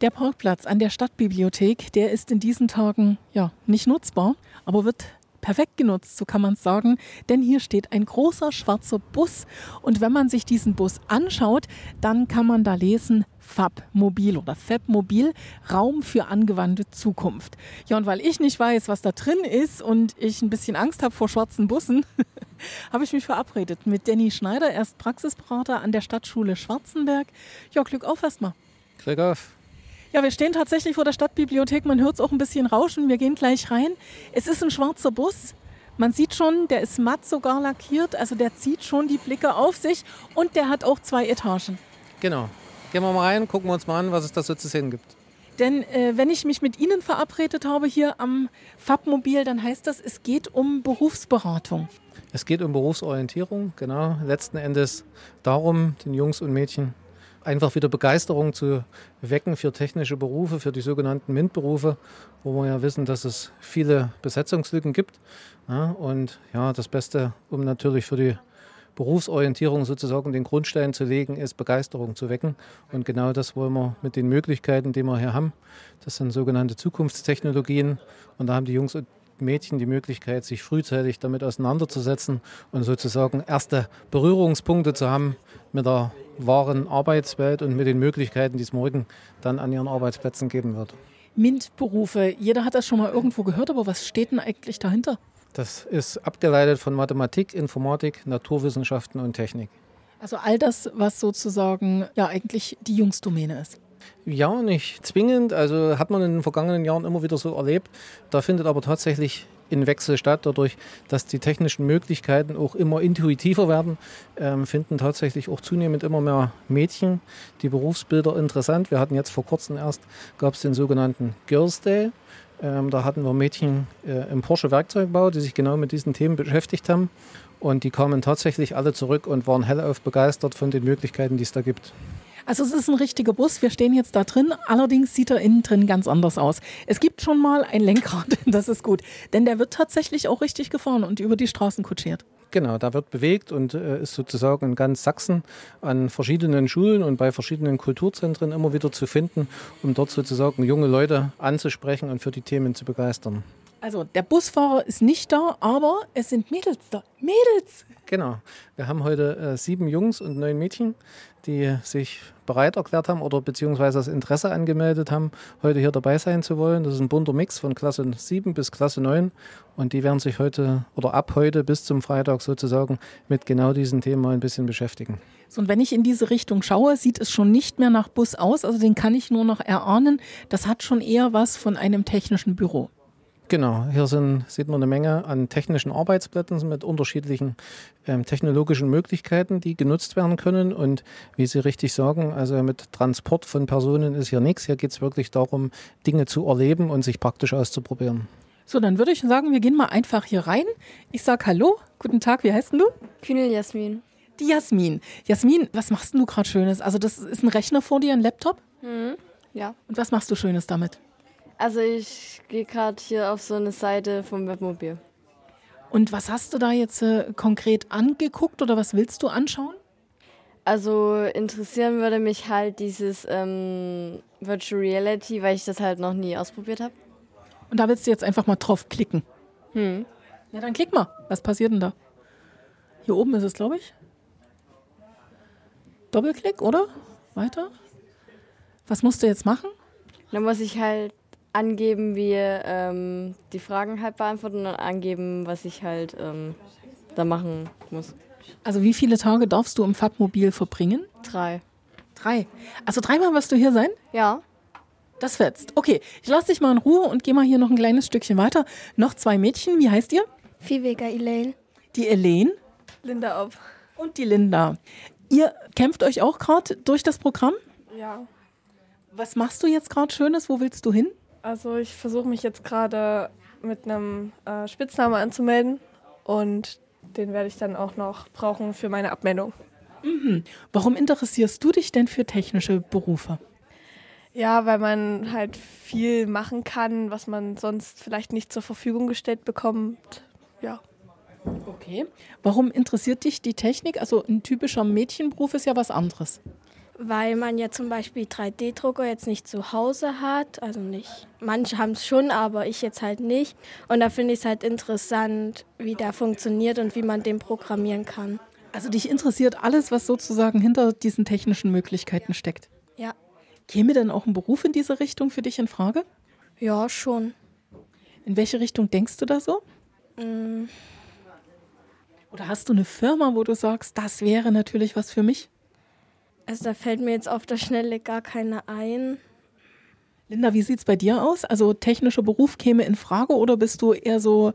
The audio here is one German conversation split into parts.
Der Parkplatz an der Stadtbibliothek, der ist in diesen Tagen ja nicht nutzbar, aber wird perfekt genutzt, so kann man es sagen, denn hier steht ein großer schwarzer Bus und wenn man sich diesen Bus anschaut, dann kann man da lesen FAB Mobil oder FAB Mobil, Raum für angewandte Zukunft. Ja, und weil ich nicht weiß, was da drin ist und ich ein bisschen Angst habe vor schwarzen Bussen, habe ich mich verabredet mit Danny Schneider, er ist Praxisberater an der Stadtschule Schwarzenberg. Ja, Glück auf erstmal. Glück auf. Ja, wir stehen tatsächlich vor der Stadtbibliothek. Man hört es auch ein bisschen rauschen. Wir gehen gleich rein. Es ist ein schwarzer Bus. Man sieht schon, der ist matt sogar lackiert. Also der zieht schon die Blicke auf sich. Und der hat auch zwei Etagen. Genau. Gehen wir mal rein, gucken wir uns mal an, was es da so zu sehen gibt. Denn äh, wenn ich mich mit Ihnen verabredet habe hier am Fabmobil, dann heißt das, es geht um Berufsberatung. Es geht um Berufsorientierung, genau. Letzten Endes darum, den Jungs und Mädchen einfach wieder Begeisterung zu wecken für technische Berufe, für die sogenannten MINT-Berufe, wo wir ja wissen, dass es viele Besetzungslücken gibt. Ja, und ja, das Beste, um natürlich für die Berufsorientierung sozusagen den Grundstein zu legen, ist Begeisterung zu wecken. Und genau das wollen wir mit den Möglichkeiten, die wir hier haben. Das sind sogenannte Zukunftstechnologien. Und da haben die Jungs und Mädchen die Möglichkeit, sich frühzeitig damit auseinanderzusetzen und sozusagen erste Berührungspunkte zu haben mit der wahren Arbeitswelt und mit den Möglichkeiten, die es morgen dann an ihren Arbeitsplätzen geben wird. MINT-Berufe, jeder hat das schon mal irgendwo gehört, aber was steht denn eigentlich dahinter? Das ist abgeleitet von Mathematik, Informatik, Naturwissenschaften und Technik. Also all das, was sozusagen ja eigentlich die Jungsdomäne ist. Ja, nicht zwingend. Also hat man in den vergangenen Jahren immer wieder so erlebt. Da findet aber tatsächlich ein Wechsel statt. Dadurch, dass die technischen Möglichkeiten auch immer intuitiver werden, ähm, finden tatsächlich auch zunehmend immer mehr Mädchen die Berufsbilder interessant. Wir hatten jetzt vor kurzem erst, gab es den sogenannten Girls Day. Ähm, da hatten wir Mädchen äh, im Porsche Werkzeugbau, die sich genau mit diesen Themen beschäftigt haben. Und die kamen tatsächlich alle zurück und waren hellauf begeistert von den Möglichkeiten, die es da gibt. Also es ist ein richtiger Bus. Wir stehen jetzt da drin. Allerdings sieht er innen drin ganz anders aus. Es gibt schon mal ein Lenkrad. Das ist gut. Denn der wird tatsächlich auch richtig gefahren und über die Straßen kutschiert. Genau, da wird bewegt und äh, ist sozusagen in ganz Sachsen an verschiedenen Schulen und bei verschiedenen Kulturzentren immer wieder zu finden, um dort sozusagen junge Leute anzusprechen und für die Themen zu begeistern. Also der Busfahrer ist nicht da, aber es sind Mädels da. Mädels! Genau. Wir haben heute äh, sieben Jungs und neun Mädchen, die sich bereit erklärt haben oder beziehungsweise das Interesse angemeldet haben, heute hier dabei sein zu wollen. Das ist ein bunter Mix von Klasse 7 bis Klasse 9 und die werden sich heute oder ab heute bis zum Freitag sozusagen mit genau diesen Themen mal ein bisschen beschäftigen. So, und wenn ich in diese Richtung schaue, sieht es schon nicht mehr nach Bus aus, also den kann ich nur noch erahnen. Das hat schon eher was von einem technischen Büro. Genau, hier sind, sieht man eine Menge an technischen Arbeitsplätzen mit unterschiedlichen ähm, technologischen Möglichkeiten, die genutzt werden können. Und wie Sie richtig sagen, also mit Transport von Personen ist hier nichts. Hier geht es wirklich darum, Dinge zu erleben und sich praktisch auszuprobieren. So, dann würde ich sagen, wir gehen mal einfach hier rein. Ich sage Hallo, guten Tag, wie heißt denn du? Kühnel Jasmin. Die Jasmin. Jasmin, was machst du gerade Schönes? Also das ist ein Rechner vor dir, ein Laptop? Mhm. Ja. Und was machst du Schönes damit? Also ich gehe gerade hier auf so eine Seite vom Webmobil. Und was hast du da jetzt äh, konkret angeguckt oder was willst du anschauen? Also interessieren würde mich halt dieses ähm, Virtual Reality, weil ich das halt noch nie ausprobiert habe. Und da willst du jetzt einfach mal drauf klicken. Hm. Ja, dann klick mal. Was passiert denn da? Hier oben ist es, glaube ich. Doppelklick, oder? Weiter. Was musst du jetzt machen? Dann muss ich halt angeben, wie ähm, die Fragen halt beantworten und angeben, was ich halt ähm, da machen muss. Also wie viele Tage darfst du im Fabmobil verbringen? Drei. Drei. Also dreimal wirst du hier sein? Ja. Das fetzt. Okay, ich lasse dich mal in Ruhe und gehe mal hier noch ein kleines Stückchen weiter. Noch zwei Mädchen. Wie heißt ihr? Viehweger Elaine. Die Elaine. Linda Ob. Und die Linda. Ihr kämpft euch auch gerade durch das Programm? Ja. Was machst du jetzt gerade Schönes? Wo willst du hin? Also ich versuche mich jetzt gerade mit einem äh, Spitznamen anzumelden und den werde ich dann auch noch brauchen für meine Abmeldung. Mhm. Warum interessierst du dich denn für technische Berufe? Ja, weil man halt viel machen kann, was man sonst vielleicht nicht zur Verfügung gestellt bekommt. Ja. Okay. Warum interessiert dich die Technik? Also ein typischer Mädchenberuf ist ja was anderes. Weil man ja zum Beispiel 3D-Drucker jetzt nicht zu Hause hat. Also nicht. Manche haben es schon, aber ich jetzt halt nicht. Und da finde ich es halt interessant, wie der funktioniert und wie man den programmieren kann. Also dich interessiert alles, was sozusagen hinter diesen technischen Möglichkeiten steckt. Ja. Käme denn auch ein Beruf in diese Richtung für dich in Frage? Ja, schon. In welche Richtung denkst du da so? Mm. Oder hast du eine Firma, wo du sagst, das wäre natürlich was für mich? Also da fällt mir jetzt auf der Schnelle gar keine ein. Linda, wie sieht es bei dir aus? Also technischer Beruf käme in Frage oder bist du eher so,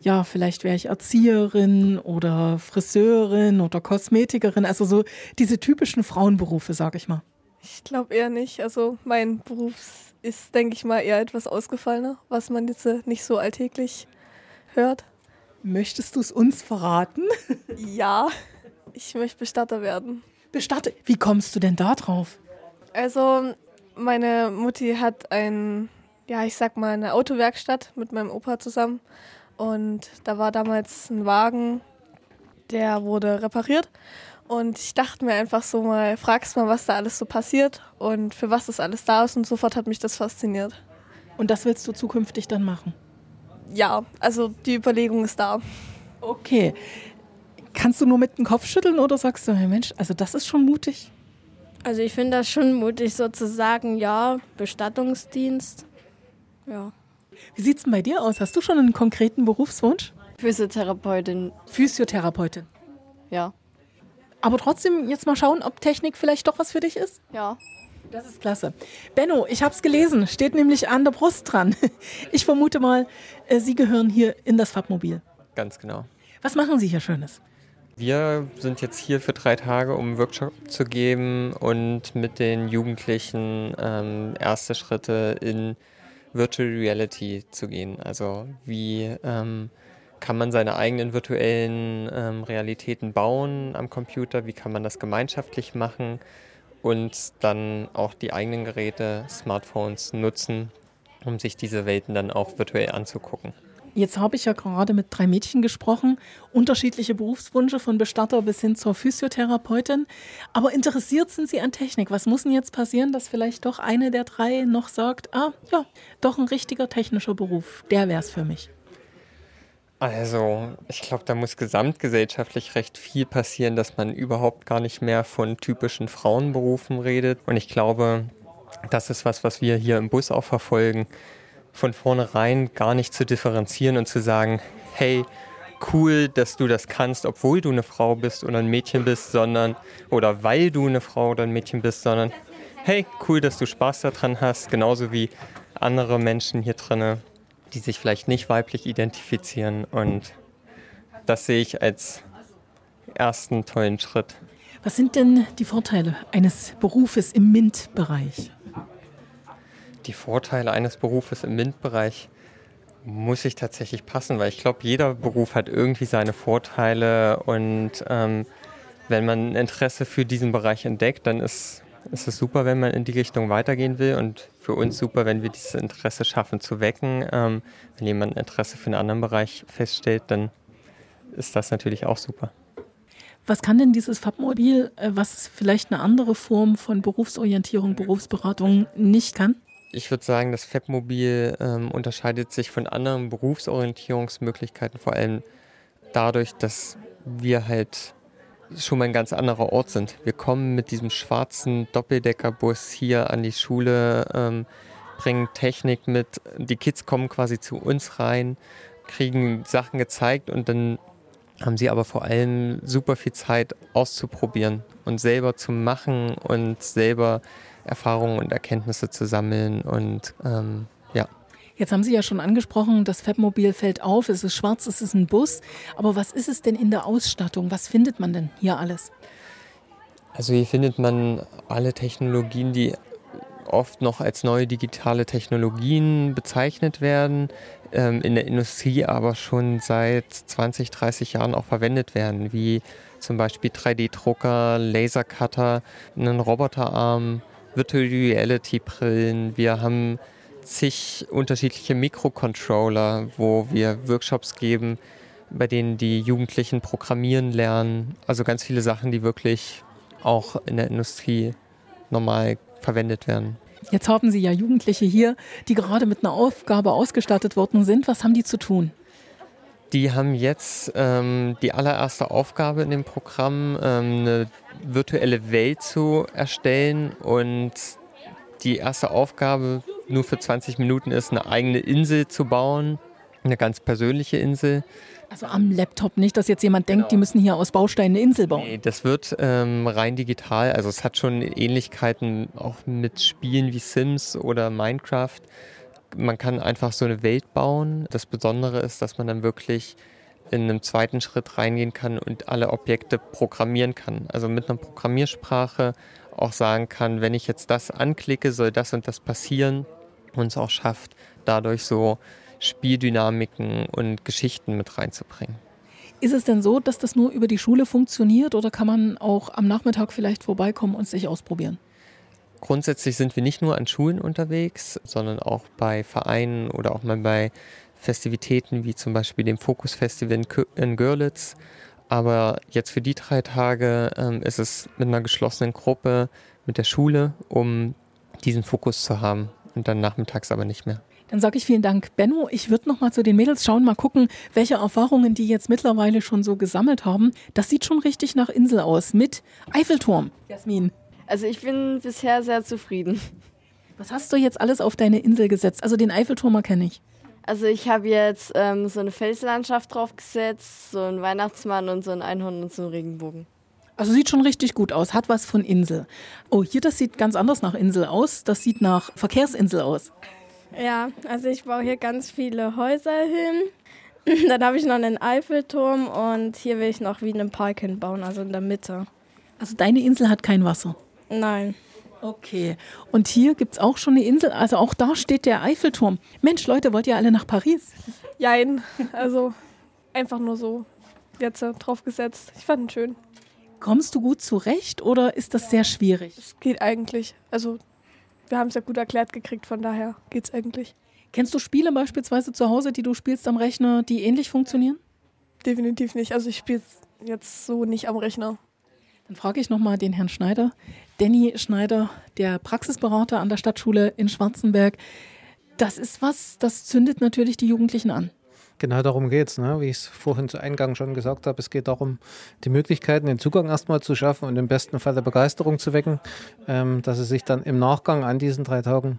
ja, vielleicht wäre ich Erzieherin oder Friseurin oder Kosmetikerin, also so diese typischen Frauenberufe, sag ich mal. Ich glaube eher nicht. Also mein Beruf ist, denke ich mal, eher etwas ausgefallener, was man jetzt äh, nicht so alltäglich hört. Möchtest du es uns verraten? Ja, ich möchte Bestatter werden. Bestatte. Wie kommst du denn da drauf? Also meine Mutti hat ein, ja, ich sag mal, eine Autowerkstatt mit meinem Opa zusammen. Und da war damals ein Wagen, der wurde repariert. Und ich dachte mir einfach so mal, fragst mal, was da alles so passiert und für was das alles da ist. Und sofort hat mich das fasziniert. Und das willst du zukünftig dann machen? Ja, also die Überlegung ist da. Okay. Kannst du nur mit dem Kopf schütteln oder sagst du, hey Mensch, also das ist schon mutig? Also ich finde das schon mutig sozusagen, ja, Bestattungsdienst. Ja. Wie sieht es denn bei dir aus? Hast du schon einen konkreten Berufswunsch? Physiotherapeutin, Physiotherapeutin. ja. Aber trotzdem jetzt mal schauen, ob Technik vielleicht doch was für dich ist? Ja. Das ist klasse. Benno, ich habe es gelesen, steht nämlich an der Brust dran. Ich vermute mal, äh, Sie gehören hier in das Fabmobil. Ganz genau. Was machen Sie hier Schönes? Wir sind jetzt hier für drei Tage, um einen Workshop zu geben und mit den Jugendlichen ähm, erste Schritte in Virtual Reality zu gehen. Also wie ähm, kann man seine eigenen virtuellen ähm, Realitäten bauen am Computer, wie kann man das gemeinschaftlich machen und dann auch die eigenen Geräte, Smartphones nutzen, um sich diese Welten dann auch virtuell anzugucken. Jetzt habe ich ja gerade mit drei Mädchen gesprochen, unterschiedliche Berufswünsche von Bestatter bis hin zur Physiotherapeutin. Aber interessiert sind sie an Technik? Was muss denn jetzt passieren, dass vielleicht doch eine der drei noch sagt, ah ja, doch ein richtiger technischer Beruf, der wäre es für mich. Also, ich glaube, da muss gesamtgesellschaftlich recht viel passieren, dass man überhaupt gar nicht mehr von typischen Frauenberufen redet. Und ich glaube, das ist was, was wir hier im Bus auch verfolgen, von vornherein gar nicht zu differenzieren und zu sagen, hey, cool, dass du das kannst, obwohl du eine Frau bist oder ein Mädchen bist, sondern, oder weil du eine Frau oder ein Mädchen bist, sondern, hey, cool, dass du Spaß daran hast, genauso wie andere Menschen hier drinnen die sich vielleicht nicht weiblich identifizieren. Und das sehe ich als ersten tollen Schritt. Was sind denn die Vorteile eines Berufes im MINT-Bereich? Die Vorteile eines Berufes im MINT-Bereich muss ich tatsächlich passen, weil ich glaube, jeder Beruf hat irgendwie seine Vorteile und ähm, wenn man Interesse für diesen Bereich entdeckt, dann ist es ist super, wenn man in die Richtung weitergehen will und für uns super, wenn wir dieses Interesse schaffen zu wecken. Ähm, wenn jemand Interesse für einen anderen Bereich feststellt, dann ist das natürlich auch super. Was kann denn dieses Fabmobil, äh, was vielleicht eine andere Form von Berufsorientierung, Berufsberatung nicht kann? Ich würde sagen, das Fabmobil ähm, unterscheidet sich von anderen Berufsorientierungsmöglichkeiten vor allem dadurch, dass wir halt schon mal ein ganz anderer Ort sind. Wir kommen mit diesem schwarzen Doppeldeckerbus hier an die Schule, ähm, bringen Technik mit. Die Kids kommen quasi zu uns rein, kriegen Sachen gezeigt und dann haben sie aber vor allem super viel Zeit auszuprobieren und selber zu machen und selber Erfahrungen und Erkenntnisse zu sammeln und ähm, ja. Jetzt haben Sie ja schon angesprochen, das Fabmobil fällt auf, es ist schwarz, es ist ein Bus. Aber was ist es denn in der Ausstattung? Was findet man denn hier alles? Also hier findet man alle Technologien, die oft noch als neue digitale Technologien bezeichnet werden, ähm, in der Industrie aber schon seit 20, 30 Jahren auch verwendet werden, wie zum Beispiel 3D-Drucker, Lasercutter, einen Roboterarm, Virtual Reality-Brillen. Wir haben zig unterschiedliche Mikrocontroller, wo wir Workshops geben, bei denen die Jugendlichen programmieren lernen. Also ganz viele Sachen, die wirklich auch in der Industrie normal verwendet werden. Jetzt haben Sie ja Jugendliche hier, die gerade mit einer Aufgabe ausgestattet worden sind. Was haben die zu tun? Die haben jetzt ähm, die allererste Aufgabe in dem Programm, ähm, eine virtuelle Welt zu erstellen. Und die erste Aufgabe nur für 20 Minuten ist, eine eigene Insel zu bauen, eine ganz persönliche Insel. Also am Laptop nicht, dass jetzt jemand denkt, genau. die müssen hier aus Bausteinen eine Insel bauen. Nee, das wird ähm, rein digital. Also es hat schon Ähnlichkeiten auch mit Spielen wie Sims oder Minecraft. Man kann einfach so eine Welt bauen. Das Besondere ist, dass man dann wirklich in einem zweiten Schritt reingehen kann und alle Objekte programmieren kann. Also mit einer Programmiersprache auch sagen kann, wenn ich jetzt das anklicke, soll das und das passieren und es auch schafft, dadurch so Spieldynamiken und Geschichten mit reinzubringen. Ist es denn so, dass das nur über die Schule funktioniert oder kann man auch am Nachmittag vielleicht vorbeikommen und sich ausprobieren? Grundsätzlich sind wir nicht nur an Schulen unterwegs, sondern auch bei Vereinen oder auch mal bei Festivitäten wie zum Beispiel dem Fokus Festival in Görlitz. Aber jetzt für die drei Tage ähm, ist es mit einer geschlossenen Gruppe mit der Schule, um diesen Fokus zu haben und dann nachmittags aber nicht mehr. Dann sage ich vielen Dank, Benno. Ich würde noch mal zu den Mädels schauen, mal gucken, welche Erfahrungen die jetzt mittlerweile schon so gesammelt haben. Das sieht schon richtig nach Insel aus mit Eiffelturm. Jasmin. Also ich bin bisher sehr zufrieden. Was hast du jetzt alles auf deine Insel gesetzt? Also den Eiffelturm erkenne ich. Also ich habe jetzt ähm, so eine Felslandschaft draufgesetzt, so einen Weihnachtsmann und so ein Einhorn und so einen Regenbogen. Also sieht schon richtig gut aus, hat was von Insel. Oh, hier das sieht ganz anders nach Insel aus. Das sieht nach Verkehrsinsel aus. Ja, also ich baue hier ganz viele Häuser hin. Dann habe ich noch einen Eiffelturm und hier will ich noch wie einen Park hinbauen, also in der Mitte. Also deine Insel hat kein Wasser? Nein. Okay. Und hier gibt es auch schon eine Insel, also auch da steht der Eiffelturm. Mensch, Leute, wollt ihr alle nach Paris? Jein, also einfach nur so jetzt drauf gesetzt. Ich fand ihn schön. Kommst du gut zurecht oder ist das sehr schwierig? Es geht eigentlich. Also wir haben es ja gut erklärt gekriegt, von daher geht es eigentlich. Kennst du Spiele beispielsweise zu Hause, die du spielst am Rechner, die ähnlich funktionieren? Definitiv nicht. Also ich spiele jetzt so nicht am Rechner. Dann frage ich nochmal den Herrn Schneider. Danny Schneider, der Praxisberater an der Stadtschule in Schwarzenberg. Das ist was, das zündet natürlich die Jugendlichen an. Genau darum geht es, ne? wie ich es vorhin zu Eingang schon gesagt habe. Es geht darum, die Möglichkeiten, den Zugang erstmal zu schaffen und im besten Fall der Begeisterung zu wecken, ähm, dass sie sich dann im Nachgang an diesen drei Tagen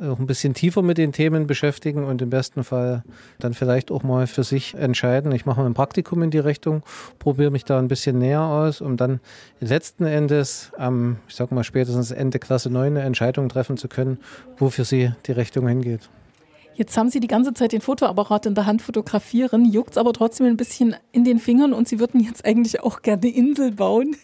auch ein bisschen tiefer mit den Themen beschäftigen und im besten Fall dann vielleicht auch mal für sich entscheiden. Ich mache mal ein Praktikum in die Richtung, probiere mich da ein bisschen näher aus, um dann letzten Endes am, ich sag mal spätestens Ende Klasse 9 eine Entscheidung treffen zu können, wo für sie die Richtung hingeht. Jetzt haben Sie die ganze Zeit den Fotoapparat in der Hand fotografieren, juckt es aber trotzdem ein bisschen in den Fingern und Sie würden jetzt eigentlich auch gerne Insel bauen.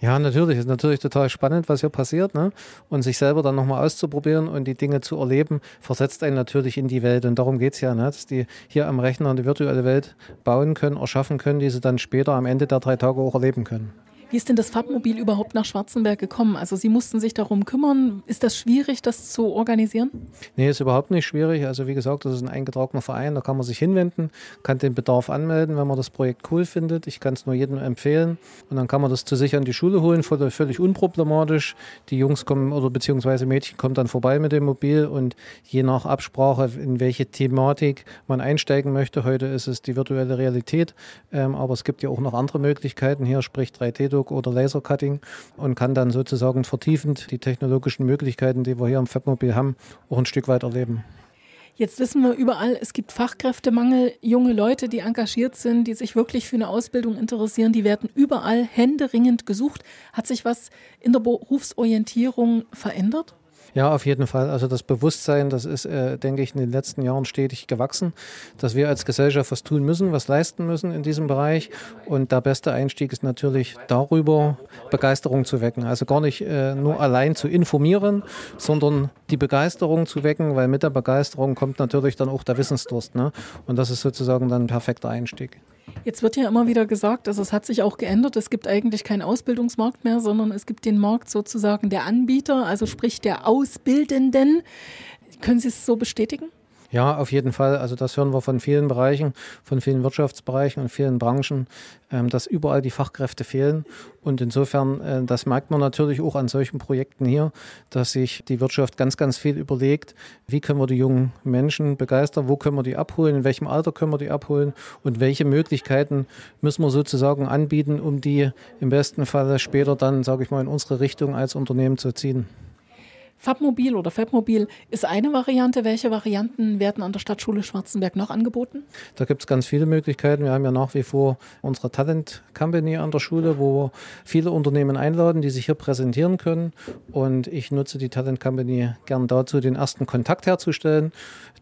Ja, natürlich. Ist natürlich total spannend, was hier passiert. Ne? Und sich selber dann nochmal auszuprobieren und die Dinge zu erleben, versetzt einen natürlich in die Welt. Und darum geht es ja, ne? dass die hier am Rechner eine virtuelle Welt bauen können, erschaffen können, die sie dann später am Ende der drei Tage auch erleben können. Wie ist denn das Farbmobil überhaupt nach Schwarzenberg gekommen? Also Sie mussten sich darum kümmern. Ist das schwierig, das zu organisieren? Nee, ist überhaupt nicht schwierig. Also wie gesagt, das ist ein eingetragener Verein, da kann man sich hinwenden, kann den Bedarf anmelden, wenn man das Projekt cool findet. Ich kann es nur jedem empfehlen. Und dann kann man das zu sich an die Schule holen, völlig unproblematisch. Die Jungs kommen oder beziehungsweise Mädchen kommen dann vorbei mit dem Mobil und je nach Absprache, in welche Thematik man einsteigen möchte. Heute ist es die virtuelle Realität, ähm, aber es gibt ja auch noch andere Möglichkeiten hier, sprich 3D-Druck Analog- oder Lasercutting und kann dann sozusagen vertiefend die technologischen Möglichkeiten, die wir hier am Fabmobil haben, auch ein Stück weit erleben. Jetzt wissen wir überall, es gibt Fachkräftemangel, junge Leute, die engagiert sind, die sich wirklich für eine Ausbildung interessieren, die werden überall händeringend gesucht. Hat sich was in der Berufsorientierung verändert? Ja, auf jeden Fall. Also das Bewusstsein, das ist, äh, denke ich, in den letzten Jahren stetig gewachsen, dass wir als Gesellschaft was tun müssen, was leisten müssen in diesem Bereich. Und der beste Einstieg ist natürlich darüber, Begeisterung zu wecken. Also gar nicht äh, nur allein zu informieren, sondern die Begeisterung zu wecken, weil mit der Begeisterung kommt natürlich dann auch der Wissensdurst. Ne? Und das ist sozusagen dann ein perfekter Einstieg. Jetzt wird ja immer wieder gesagt, also es hat sich auch geändert, es gibt eigentlich keinen Ausbildungsmarkt mehr, sondern es gibt den Markt sozusagen der Anbieter, also sprich der Ausbildenden. Können Sie es so bestätigen? Ja, auf jeden Fall. Also das hören wir von vielen Bereichen, von vielen Wirtschaftsbereichen und vielen Branchen, ähm, dass überall die Fachkräfte fehlen. Und insofern, äh, das merkt man natürlich auch an solchen Projekten hier, dass sich die Wirtschaft ganz, ganz viel überlegt, wie können wir die jungen Menschen begeistern, wo können wir die abholen, in welchem Alter können wir die abholen und welche Möglichkeiten müssen wir sozusagen anbieten, um die im besten Falle später dann, sage ich mal, in unsere Richtung als Unternehmen zu ziehen. Fabmobil oder Fabmobil ist eine Variante. Welche Varianten werden an der Stadtschule Schwarzenberg noch angeboten? Da gibt es ganz viele Möglichkeiten. Wir haben ja nach wie vor unsere Talent Company an der Schule, wo viele Unternehmen einladen, die sich hier präsentieren können. Und ich nutze die Talent Company gern dazu, den ersten Kontakt herzustellen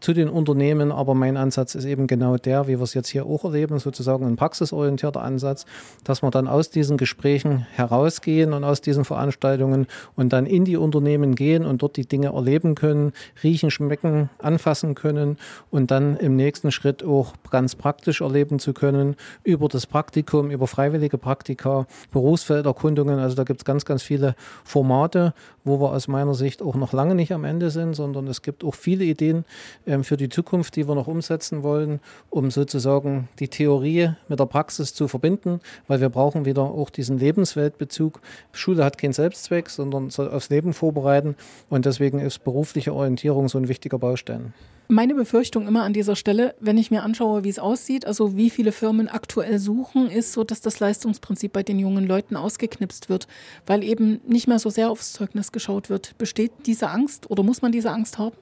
zu den Unternehmen. Aber mein Ansatz ist eben genau der, wie wir es jetzt hier auch erleben, sozusagen ein praxisorientierter Ansatz, dass wir dann aus diesen Gesprächen herausgehen und aus diesen Veranstaltungen und dann in die Unternehmen gehen und dort die Dinge erleben können, riechen, schmecken, anfassen können und dann im nächsten Schritt auch ganz praktisch erleben zu können über das Praktikum, über freiwillige Praktika, Berufsfelderkundungen. Also da gibt es ganz, ganz viele Formate, wo wir aus meiner Sicht auch noch lange nicht am Ende sind, sondern es gibt auch viele Ideen ähm, für die Zukunft, die wir noch umsetzen wollen, um sozusagen die Theorie mit der Praxis zu verbinden, weil wir brauchen wieder auch diesen Lebensweltbezug. Schule hat keinen Selbstzweck, sondern soll aufs Leben vorbereiten und deswegen ist berufliche Orientierung so ein wichtiger Baustein. Meine Befürchtung immer an dieser Stelle, wenn ich mir anschaue, wie es aussieht, also wie viele Firmen aktuell suchen, ist so, dass das Leistungsprinzip bei den jungen Leuten ausgeknipst wird, weil eben nicht mehr so sehr aufs Zeugnis geschaut wird. Besteht diese Angst oder muss man diese Angst haben?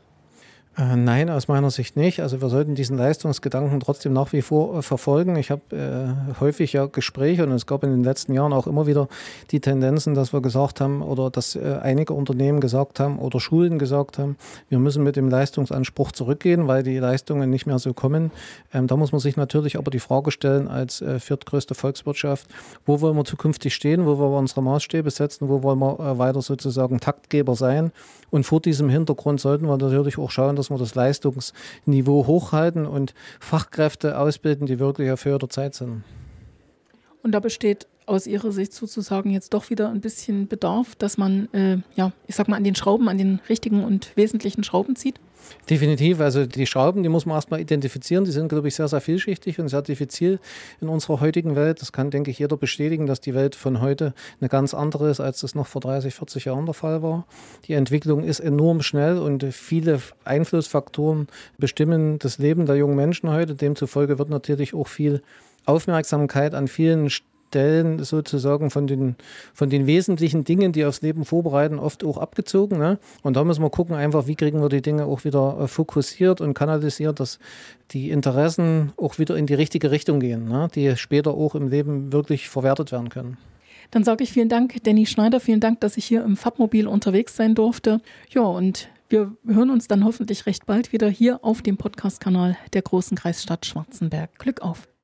Äh, nein, aus meiner Sicht nicht. Also wir sollten diesen Leistungsgedanken trotzdem nach wie vor äh, verfolgen. Ich habe äh, häufig ja Gespräche und es gab in den letzten Jahren auch immer wieder die Tendenzen, dass wir gesagt haben oder dass äh, einige Unternehmen gesagt haben oder Schulen gesagt haben, wir müssen mit dem Leistungsanspruch zurückgehen, weil die Leistungen nicht mehr so kommen. Ähm, da muss man sich natürlich aber die Frage stellen als äh, viertgrößte Volkswirtschaft, wo wollen wir zukünftig stehen, wo wollen wir unsere Maßstäbe setzen, wo wollen wir äh, weiter sozusagen Taktgeber sein. Und vor diesem Hintergrund sollten wir natürlich auch schauen, dass wir das Leistungsniveau hochhalten und Fachkräfte ausbilden, die wirklich auf höherer Zeit sind. Und da besteht aus Ihrer Sicht sozusagen jetzt doch wieder ein bisschen Bedarf, dass man, äh, ja, ich sag mal, an den Schrauben, an den richtigen und wesentlichen Schrauben zieht? Definitiv. Also die Schrauben, die muss man erstmal identifizieren. Die sind, glaube ich, sehr, sehr vielschichtig und sehr diffizil in unserer heutigen Welt. Das kann, denke ich, jeder bestätigen, dass die Welt von heute eine ganz andere ist, als das noch vor 30, 40 Jahren der Fall war. Die Entwicklung ist enorm schnell und viele Einflussfaktoren bestimmen das Leben der jungen Menschen heute. Demzufolge wird natürlich auch viel Aufmerksamkeit an vielen Stellen sozusagen von den, von den wesentlichen Dingen, die aufs Leben vorbereiten, oft auch abgezogen. Ne? Und da müssen wir gucken, einfach, wie kriegen wir die Dinge auch wieder äh, fokussiert und kanalisiert, dass die Interessen auch wieder in die richtige Richtung gehen, ne? die später auch im Leben wirklich verwertet werden können. Dann sage ich vielen Dank, Danny Schneider, vielen Dank, dass ich hier im Fabmobil unterwegs sein durfte. Ja, und wir hören uns dann hoffentlich recht bald wieder hier auf dem Podcast-Kanal der Großen Kreisstadt Schwarzenberg. Glück auf!